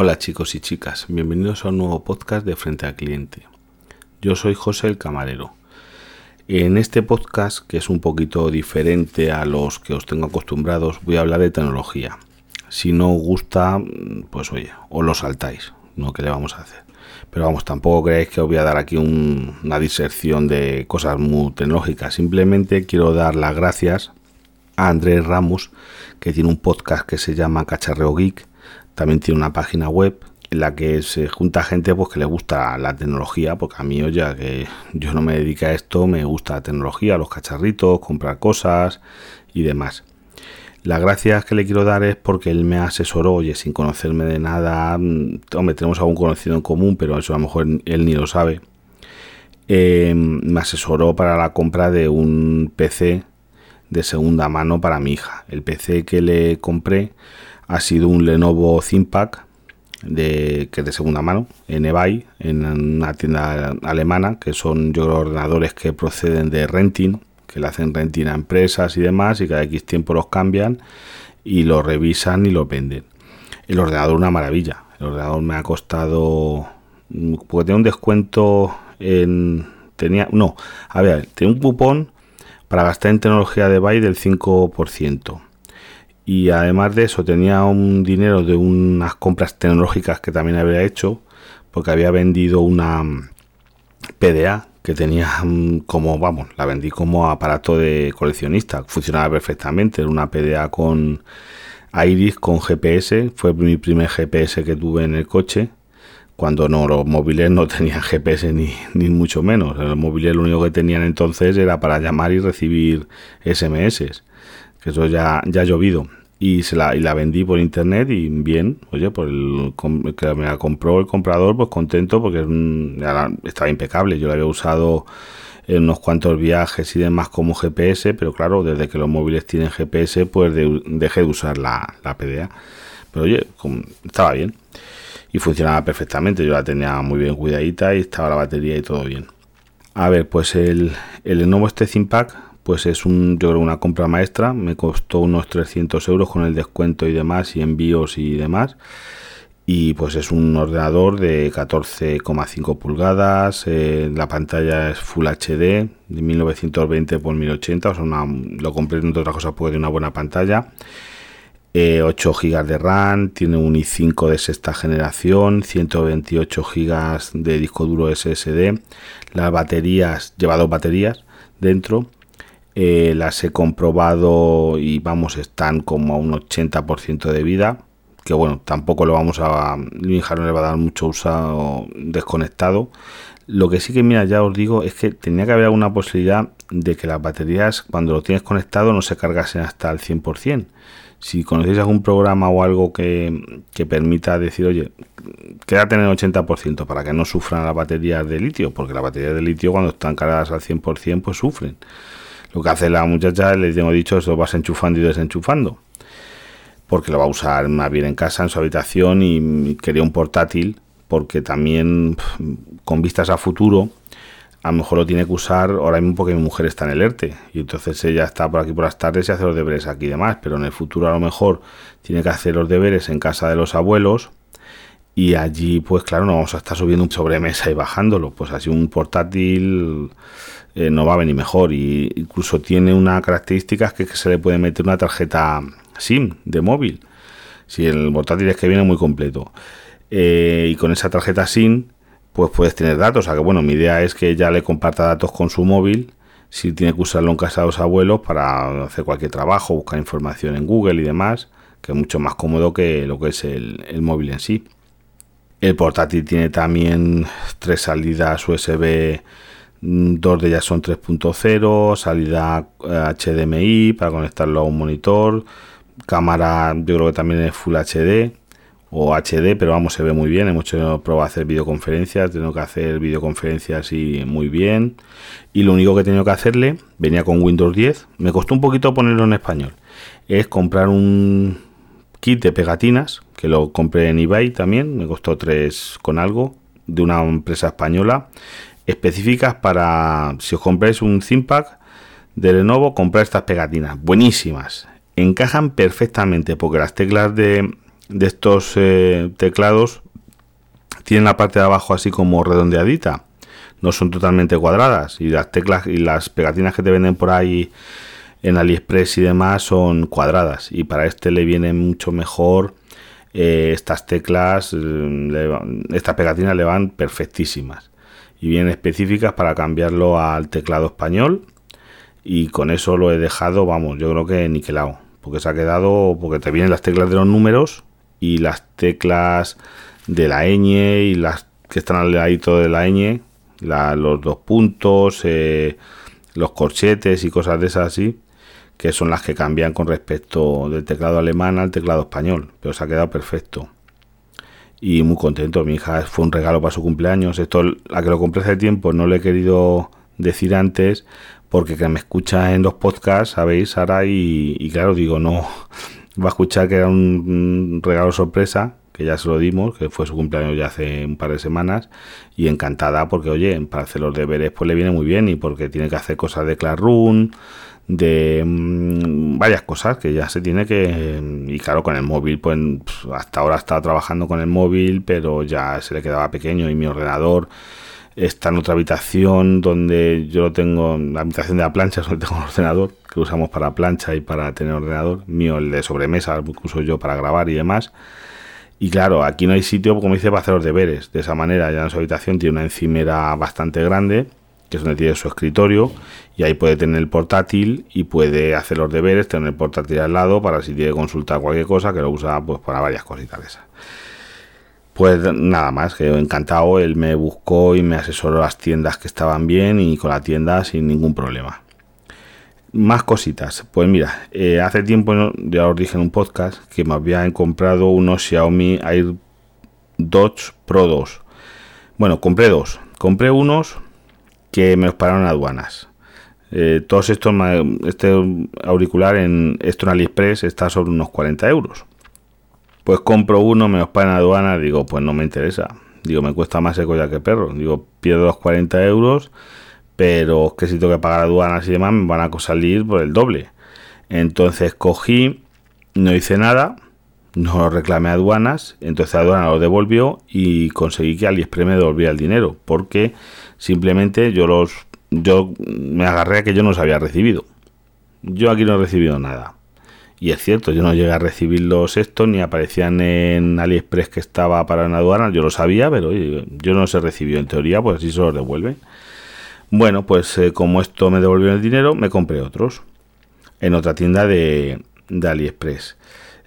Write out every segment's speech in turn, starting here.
Hola chicos y chicas, bienvenidos a un nuevo podcast de Frente al Cliente. Yo soy José el Camarero. En este podcast, que es un poquito diferente a los que os tengo acostumbrados, voy a hablar de tecnología. Si no os gusta, pues oye, os lo saltáis, no que le vamos a hacer. Pero vamos, tampoco creéis que os voy a dar aquí una diserción de cosas muy tecnológicas. Simplemente quiero dar las gracias a Andrés Ramos, que tiene un podcast que se llama Cacharreo Geek. También tiene una página web en la que se junta gente pues que le gusta la tecnología, porque a mí, ya que yo no me dedico a esto, me gusta la tecnología, los cacharritos, comprar cosas y demás. Las gracias que le quiero dar es porque él me asesoró, oye, sin conocerme de nada, mm, hombre, tenemos algún conocido en común, pero eso a lo mejor él ni lo sabe. Eh, me asesoró para la compra de un PC de segunda mano para mi hija. El PC que le compré ha sido un Lenovo ThinkPad de, que de segunda mano en eBay, en una tienda alemana, que son yo ordenadores que proceden de renting que le hacen renting a empresas y demás, y cada X tiempo los cambian y los revisan y los venden. El ordenador una maravilla. El ordenador me ha costado porque tenía un descuento en tenía no, a ver, tenía un cupón para gastar en tecnología de Buy del 5%. Y además de eso tenía un dinero de unas compras tecnológicas que también había hecho porque había vendido una PDA que tenía como, vamos, la vendí como aparato de coleccionista, funcionaba perfectamente, era una PDA con Iris, con GPS, fue mi primer GPS que tuve en el coche, cuando no, los móviles no tenían GPS ni, ni mucho menos, los móviles lo único que tenían entonces era para llamar y recibir SMS, que eso ya, ya ha llovido y se la, y la vendí por internet y bien, oye, por el que me la compró el comprador, pues contento porque estaba impecable. Yo la había usado en unos cuantos viajes y demás como GPS, pero claro, desde que los móviles tienen GPS, pues dejé de usar la, la PDA. Pero oye, estaba bien y funcionaba perfectamente. Yo la tenía muy bien cuidadita y estaba la batería y todo bien. A ver, pues el, el Lenovo este ThinkPad pues es un, yo creo, una compra maestra. Me costó unos 300 euros con el descuento y demás, y envíos y demás. Y pues es un ordenador de 14,5 pulgadas. Eh, la pantalla es Full HD de 1920 x 1080. O sea, lo compré entre otras cosas porque tiene una buena pantalla. 8 eh, GB de RAM, tiene un i5 de sexta generación, 128 GB de disco duro SSD. Las baterías, lleva dos baterías dentro eh, las he comprobado y vamos, están como a un 80% de vida. Que bueno, tampoco lo vamos a. Mi hija no le va a dar mucho usado desconectado. Lo que sí que, mira, ya os digo, es que tenía que haber alguna posibilidad de que las baterías, cuando lo tienes conectado, no se cargasen hasta el 100%. Si conocéis algún programa o algo que, que permita decir, oye, quédate en el 80% para que no sufran las baterías de litio, porque las baterías de litio, cuando están cargadas al 100%, pues sufren. Lo que hace la muchacha, le tengo dicho, es lo vas enchufando y desenchufando. Porque lo va a usar más bien en casa, en su habitación y quería un portátil porque también con vistas a futuro a lo mejor lo tiene que usar ahora mismo porque mi mujer está en el ERTE y entonces ella está por aquí por las tardes y hace los deberes aquí y demás, pero en el futuro a lo mejor tiene que hacer los deberes en casa de los abuelos y allí pues claro no vamos a estar subiendo un sobremesa y bajándolo, pues así un portátil eh, no va a venir mejor. Y incluso tiene una característica que, es que se le puede meter una tarjeta SIM de móvil. Si el portátil es que viene muy completo. Eh, y con esa tarjeta SIM, pues puedes tener datos. O sea que bueno, mi idea es que ella le comparta datos con su móvil. Si tiene que usarlo en casa de los abuelos para hacer cualquier trabajo, buscar información en Google y demás, que es mucho más cómodo que lo que es el, el móvil en sí. El portátil tiene también tres salidas USB Mm, dos de ellas son 3.0, salida HDMI eh, para conectarlo a un monitor, cámara yo creo que también es Full HD o HD, pero vamos, se ve muy bien. Hemos hecho prueba hacer videoconferencias, tengo que hacer videoconferencias y muy bien. Y lo único que he tenido que hacerle, venía con Windows 10, me costó un poquito ponerlo en español, es comprar un kit de pegatinas, que lo compré en eBay también, me costó 3 con algo, de una empresa española específicas para, si os compráis un ThinkPad de Lenovo, comprar estas pegatinas, buenísimas, encajan perfectamente porque las teclas de de estos eh, teclados tienen la parte de abajo así como redondeadita. No son totalmente cuadradas. Y las teclas y las pegatinas que te venden por ahí en AliExpress y demás son cuadradas. Y para este le viene mucho mejor eh, estas teclas, eh, estas pegatinas le van perfectísimas. Y vienen específicas para cambiarlo al teclado español. Y con eso lo he dejado, vamos, yo creo que niquelado. Porque se ha quedado, porque te vienen las teclas de los números y las teclas de la ñ y las que están al ladito de la ñ, los dos puntos, eh, los corchetes y cosas de esas así, que son las que cambian con respecto del teclado alemán al teclado español, pero se ha quedado perfecto. Y muy contento, mi hija fue un regalo para su cumpleaños. Esto, la que lo compré hace tiempo, no le he querido decir antes, porque que me escucha en los podcasts, sabéis, Sara, y, y claro, digo, no, va a escuchar que era un, regalo sorpresa, que ya se lo dimos, que fue su cumpleaños ya hace un par de semanas, y encantada porque, oye, para hacer los deberes pues le viene muy bien y porque tiene que hacer cosas de Classroom, de mm, varias cosas que ya se tiene que... Y claro, con el móvil, pues hasta ahora estaba trabajando con el móvil, pero ya se le quedaba pequeño y mi ordenador está en otra habitación donde yo lo tengo, la habitación de la plancha, donde tengo un ordenador que usamos para plancha y para tener ordenador mío, el de sobremesa, que uso yo para grabar y demás. Y claro, aquí no hay sitio, como dice, para hacer los deberes. De esa manera, ya en su habitación tiene una encimera bastante grande, que es donde tiene su escritorio, y ahí puede tener el portátil y puede hacer los deberes, tener el portátil al lado para si tiene que consultar cualquier cosa, que lo usa pues para varias cositas de esas. Pues nada más, que encantado, él me buscó y me asesoró las tiendas que estaban bien y con la tienda sin ningún problema. Más cositas, pues mira, eh, hace tiempo ya os dije en un podcast que me habían comprado unos Xiaomi Air Dodge Pro 2. Bueno, compré dos, compré unos que me los pararon aduanas. Eh, todos estos, este auricular en esto en AliExpress está sobre unos 40 euros. Pues compro uno, me los pagan aduana, digo, pues no me interesa. Digo, me cuesta más eco ya que perro. Digo, pierdo los 40 euros, pero que si tengo que pagar aduanas y demás, me van a salir por el doble. Entonces cogí, no hice nada, no reclamé aduanas, entonces aduana lo devolvió y conseguí que AliExpress me devolviera el dinero, porque simplemente yo los yo me agarré a que yo no los había recibido. Yo aquí no he recibido nada. Y es cierto, yo no llegué a recibir los estos ni aparecían en AliExpress que estaba para una aduana. Yo lo sabía, pero yo no se recibió. En teoría, pues así se los devuelve. Bueno, pues eh, como esto me devolvió el dinero, me compré otros en otra tienda de, de AliExpress.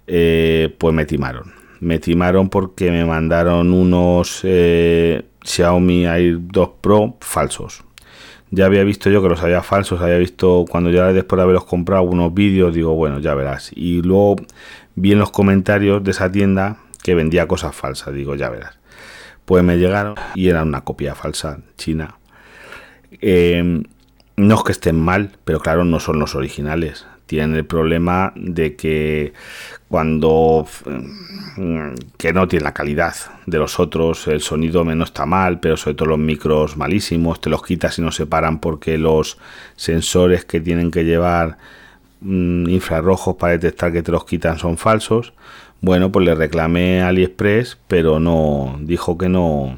Eh, pues me timaron. Me timaron porque me mandaron unos eh, Xiaomi Air 2 Pro falsos ya había visto yo que los había falsos, había visto cuando ya después de haberlos comprado unos vídeos, digo, bueno, ya verás. Y luego vi en los comentarios de esa tienda que vendía cosas falsas, digo, ya verás. Pues me llegaron y era una copia falsa china. Em, no es que estén mal, pero claro, no son los originales. Tienen el problema de que cuando mm, que no tiene la calidad de los otros, el sonido menos está mal, pero sobre todo los micros malísimos, te los quitas y no se paran porque los sensores que tienen que llevar mm, infrarrojos para detectar que te los quitan son falsos. Bueno, pues le reclamé a AliExpress, pero no dijo que no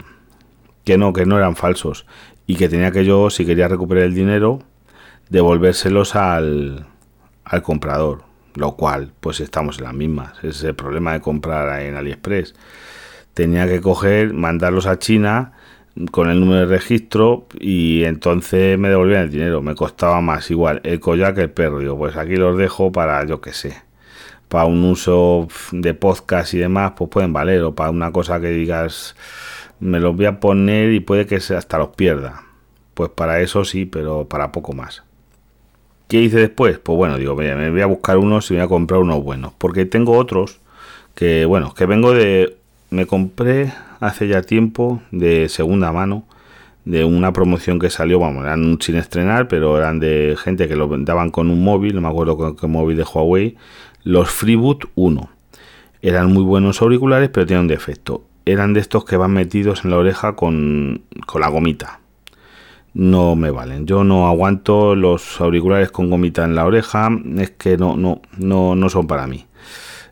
que no que no eran falsos y que tenía que yo si quería recuperar el dinero devolvérselos al al comprador lo cual pues estamos en las mismas. Es el problema de comprar en AliExpress. Tenía que coger, mandarlos a China con el número de registro y entonces me devolvían el dinero. Me costaba más igual el collar que el perro. Digo, pues aquí los dejo para, yo que sé, para un uso de podcast y demás, pues pueden valer. O para una cosa que digas, me los voy a poner y puede que hasta los pierda. Pues para eso sí, pero para poco más. ¿Qué hice después? Pues bueno, digo, me voy a buscar unos y voy a comprar unos buenos. Porque tengo otros que, bueno, que vengo de... Me compré hace ya tiempo de segunda mano de una promoción que salió, vamos, eran sin estrenar, pero eran de gente que lo daban con un móvil, no me acuerdo con qué móvil de Huawei, los Freeboot 1. Eran muy buenos auriculares, pero tenían un defecto. Eran de estos que van metidos en la oreja con, con la gomita no me valen. Yo no aguanto los auriculares con gomita en la oreja, es que no, no, no, no son para mí.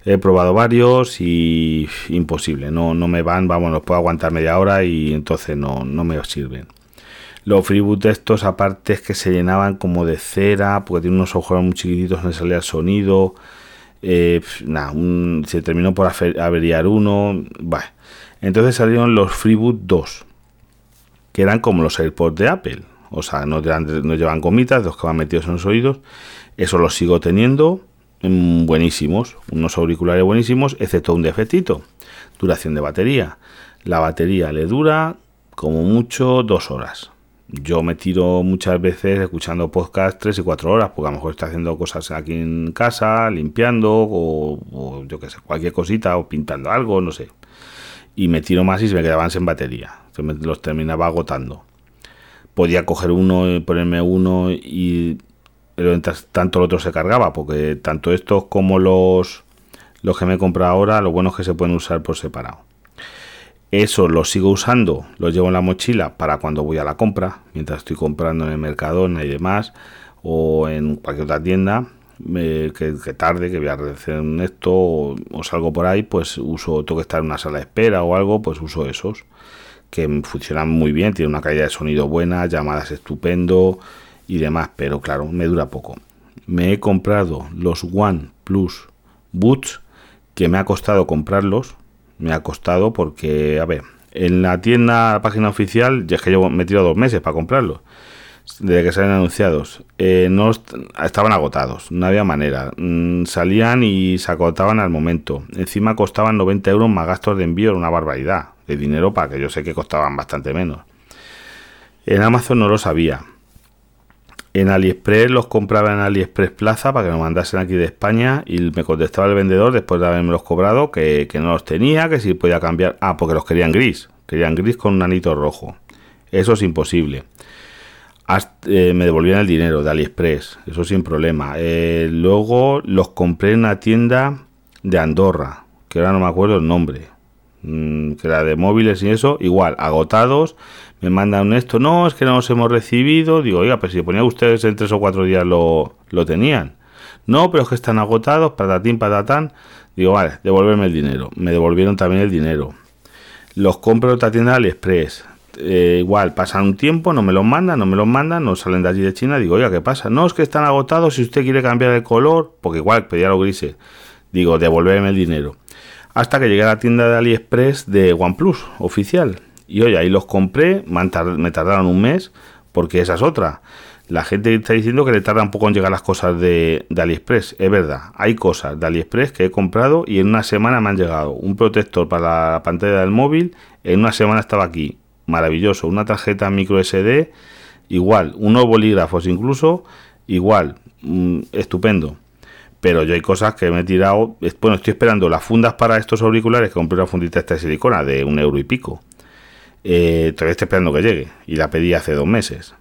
He probado varios y imposible, no, no me van, vamos, los puedo aguantar media hora y entonces no, no me sirven. Los freeboot estos, aparte es que se llenaban como de cera, porque tiene unos ojos muy chiquititos donde salía el sonido. Eh, se terminó por averiar uno. Entonces salieron los Freeboot 2, que eran como los AirPods de Apple. O sea, no, no llevan gomitas, los que van metidos en los oídos. Eso los sigo teniendo mm, buenísimos, unos auriculares buenísimos, excepto un defectito, duración de batería. La batería le dura como mucho dos horas yo me tiro muchas veces escuchando podcast tres y cuatro horas, porque a lo mejor estoy haciendo cosas aquí en casa, limpiando, o, yo qué sé, cualquier cosita, o pintando algo, no sé. Y me tiro más y se me quedaban sin batería. Se me los terminaba agotando. Podía coger uno, ponerme uno y pero tanto el otro se cargaba, porque tanto estos como los, los que me he comprado ahora, lo bueno es que se pueden usar por separado. Eso lo sigo usando, lo llevo en la mochila para cuando voy a la compra, mientras estoy comprando en el Mercadona y demás, o en cualquier otra tienda, que, tarde, que voy a hacer esto, o, salgo por ahí, pues uso, tengo que estar en una sala de espera o algo, pues uso esos, que funcionan muy bien, tiene una calidad de sonido buena, llamadas estupendo y demás, pero claro, me dura poco. Me he comprado los One Plus Boots, que me ha costado comprarlos, me ha costado porque, a ver, en la tienda, la página oficial, ya es que llevo metido dos meses para comprarlo, desde que salen anunciados, eh, no estaban agotados, no había manera, mm, salían y se agotaban al momento, encima costaban 90 euros más gastos de envío, era una barbaridad de dinero para que yo sé que costaban bastante menos. En Amazon no lo sabía, en AliExpress los compraba en AliExpress Plaza para que me mandasen aquí de España y me contestaba el vendedor después de haberme los cobrado que, no los tenía, que si podía cambiar. Ah, porque los querían gris. Querían gris con un anito rojo. Eso es imposible. Eh, me devolvían el dinero de AliExpress. Eso sin problema. Eh, luego los compré en una tienda de Andorra, que ahora no me acuerdo el nombre. Mm, que era de móviles y eso. Igual, agotados me mandan esto, no, es que no los hemos recibido. Digo, oiga, pero si ponía ustedes en tres o cuatro días lo, lo tenían. No, pero es que están agotados, patatín, patatán. Digo, vale, devolverme el dinero. Me devolvieron también el dinero. Los compro en otra tienda de AliExpress. Eh, igual, pasan un tiempo, no me los mandan, no me los mandan, no salen de allí de China. Digo, oiga, ¿qué pasa? No, es que están agotados. Si usted quiere cambiar el color, porque igual pedía los grises. Digo, devolverme el dinero. Hasta que llegué a la tienda de AliExpress de OnePlus, oficial y oye, ahí los compré, me, tardaron un mes, porque esa es otra. La gente está diciendo que le tarda un poco en llegar las cosas de, AliExpress. Es verdad, hay cosas de AliExpress que he comprado y en una semana me han llegado. Un protector para la pantalla del móvil, en una semana estaba aquí. Maravilloso. Una tarjeta micro SD, igual. Unos bolígrafos incluso, igual. Mm, estupendo. Pero yo hay cosas que me he tirado. Bueno, estoy esperando las fundas para estos auriculares, que compré una fundita esta de silicona de un euro y pico eh, todavía estoy esperando que llegue y la pedí hace dos meses.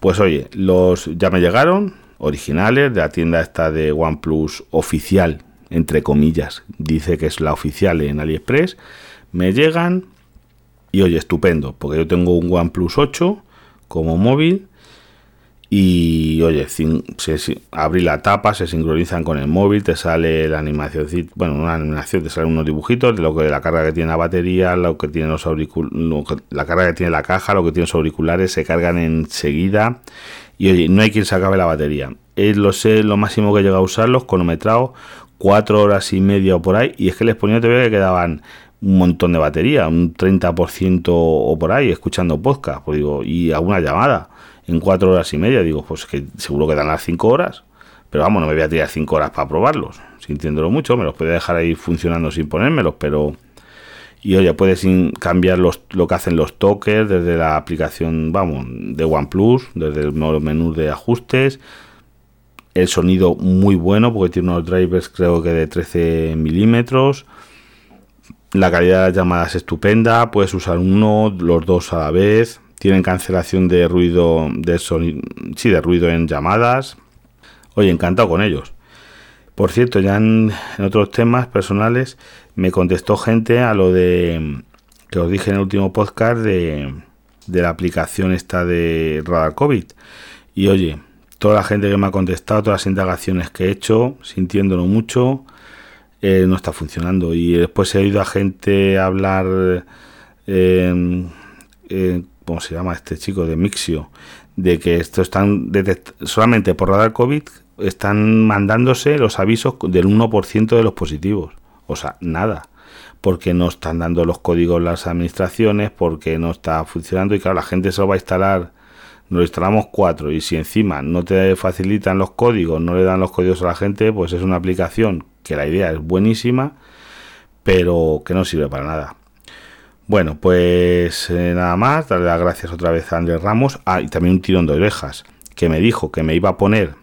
Pues oye, los ya me llegaron, originales, de la tienda esta de OnePlus oficial, entre comillas, dice que es la oficial en AliExpress, me llegan y oye, estupendo, porque yo tengo un OnePlus 8 como móvil y oye, se, abrí la tapa, se sincronizan con el móvil, te sale la animación, bueno, una animación, te salen unos dibujitos de lo que la carga que tiene la batería, lo que tiene los auriculares, la carga que tiene la caja, lo que tiene los auriculares, se cargan enseguida. Y oye, no hay quien se acabe la batería. Es lo sé, lo máximo que llega a usarlos, cronometrado, cuatro horas y media o por ahí, y es que les ponía todavía que quedaban un montón de batería, un 30% o por ahí, escuchando podcast, pues digo, y alguna llamada en cuatro horas y media. Digo, pues que seguro que dan las cinco horas. Pero vamos, no me voy a tirar cinco horas para probarlos, sintiéndolo mucho. Me los puede dejar ahí funcionando sin ponérmelos, pero. Y oye, puedes cambiar los, lo que hacen los tokens desde la aplicación, vamos, de OnePlus, desde el menú de ajustes. El sonido muy bueno, porque tiene unos drivers, creo que de 13 milímetros. La calidad de las llamadas es estupenda, puedes usar uno, los dos a la vez tienen cancelación de ruido de sonido, sí, de ruido en llamadas. Oye, encantado con ellos. Por cierto, ya en, otros temas personales me contestó gente a lo de que os dije en el último podcast de, de la aplicación esta de Radar COVID. Y oye, toda la gente que me ha contestado, todas las indagaciones que he hecho, sintiéndolo mucho, eh, no está funcionando. Y después he oído a gente hablar, eh, ¿cómo se llama este chico? De Mixio, de que esto están solamente por radar COVID están mandándose los avisos del 1% de los positivos. O sea, nada. Porque no están dando los códigos las administraciones, porque no está funcionando y claro, la gente se lo va a instalar nos instalamos cuatro y si encima no te facilitan los códigos, no le dan los códigos a la gente, pues es una aplicación que la idea es buenísima, pero que no sirve para nada. Bueno, pues eh, nada más, darle las gracias otra vez a Andrés Ramos. Ah, y también un tirón de orejas, que me dijo que me iba a poner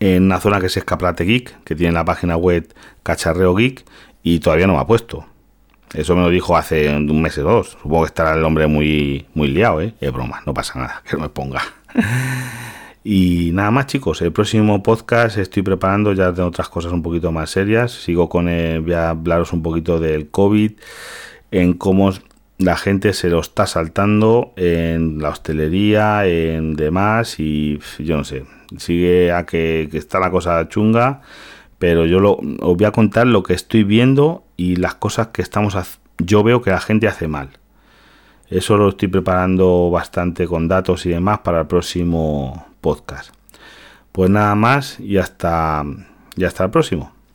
en una zona que es Escaplate Geek, que tiene la página web Cacharreo Geek, y todavía no me ha puesto. Eso me lo dijo hace un mes o dos. Supongo que estará el hombre muy, muy liado, ¿eh? Es broma, no pasa nada, que no me ponga. y nada más, chicos. El próximo podcast estoy preparando ya de otras cosas un poquito más serias. Sigo con. El, voy a hablaros un poquito del COVID, en cómo la gente se lo está saltando en la hostelería, en demás, y yo no sé. Sigue a que, que está la cosa chunga pero yo lo, os voy a contar lo que estoy viendo y las cosas que estamos yo veo que la gente hace mal. Eso lo estoy preparando bastante con datos y demás para el próximo podcast. Pues nada más y hasta, y hasta el próximo.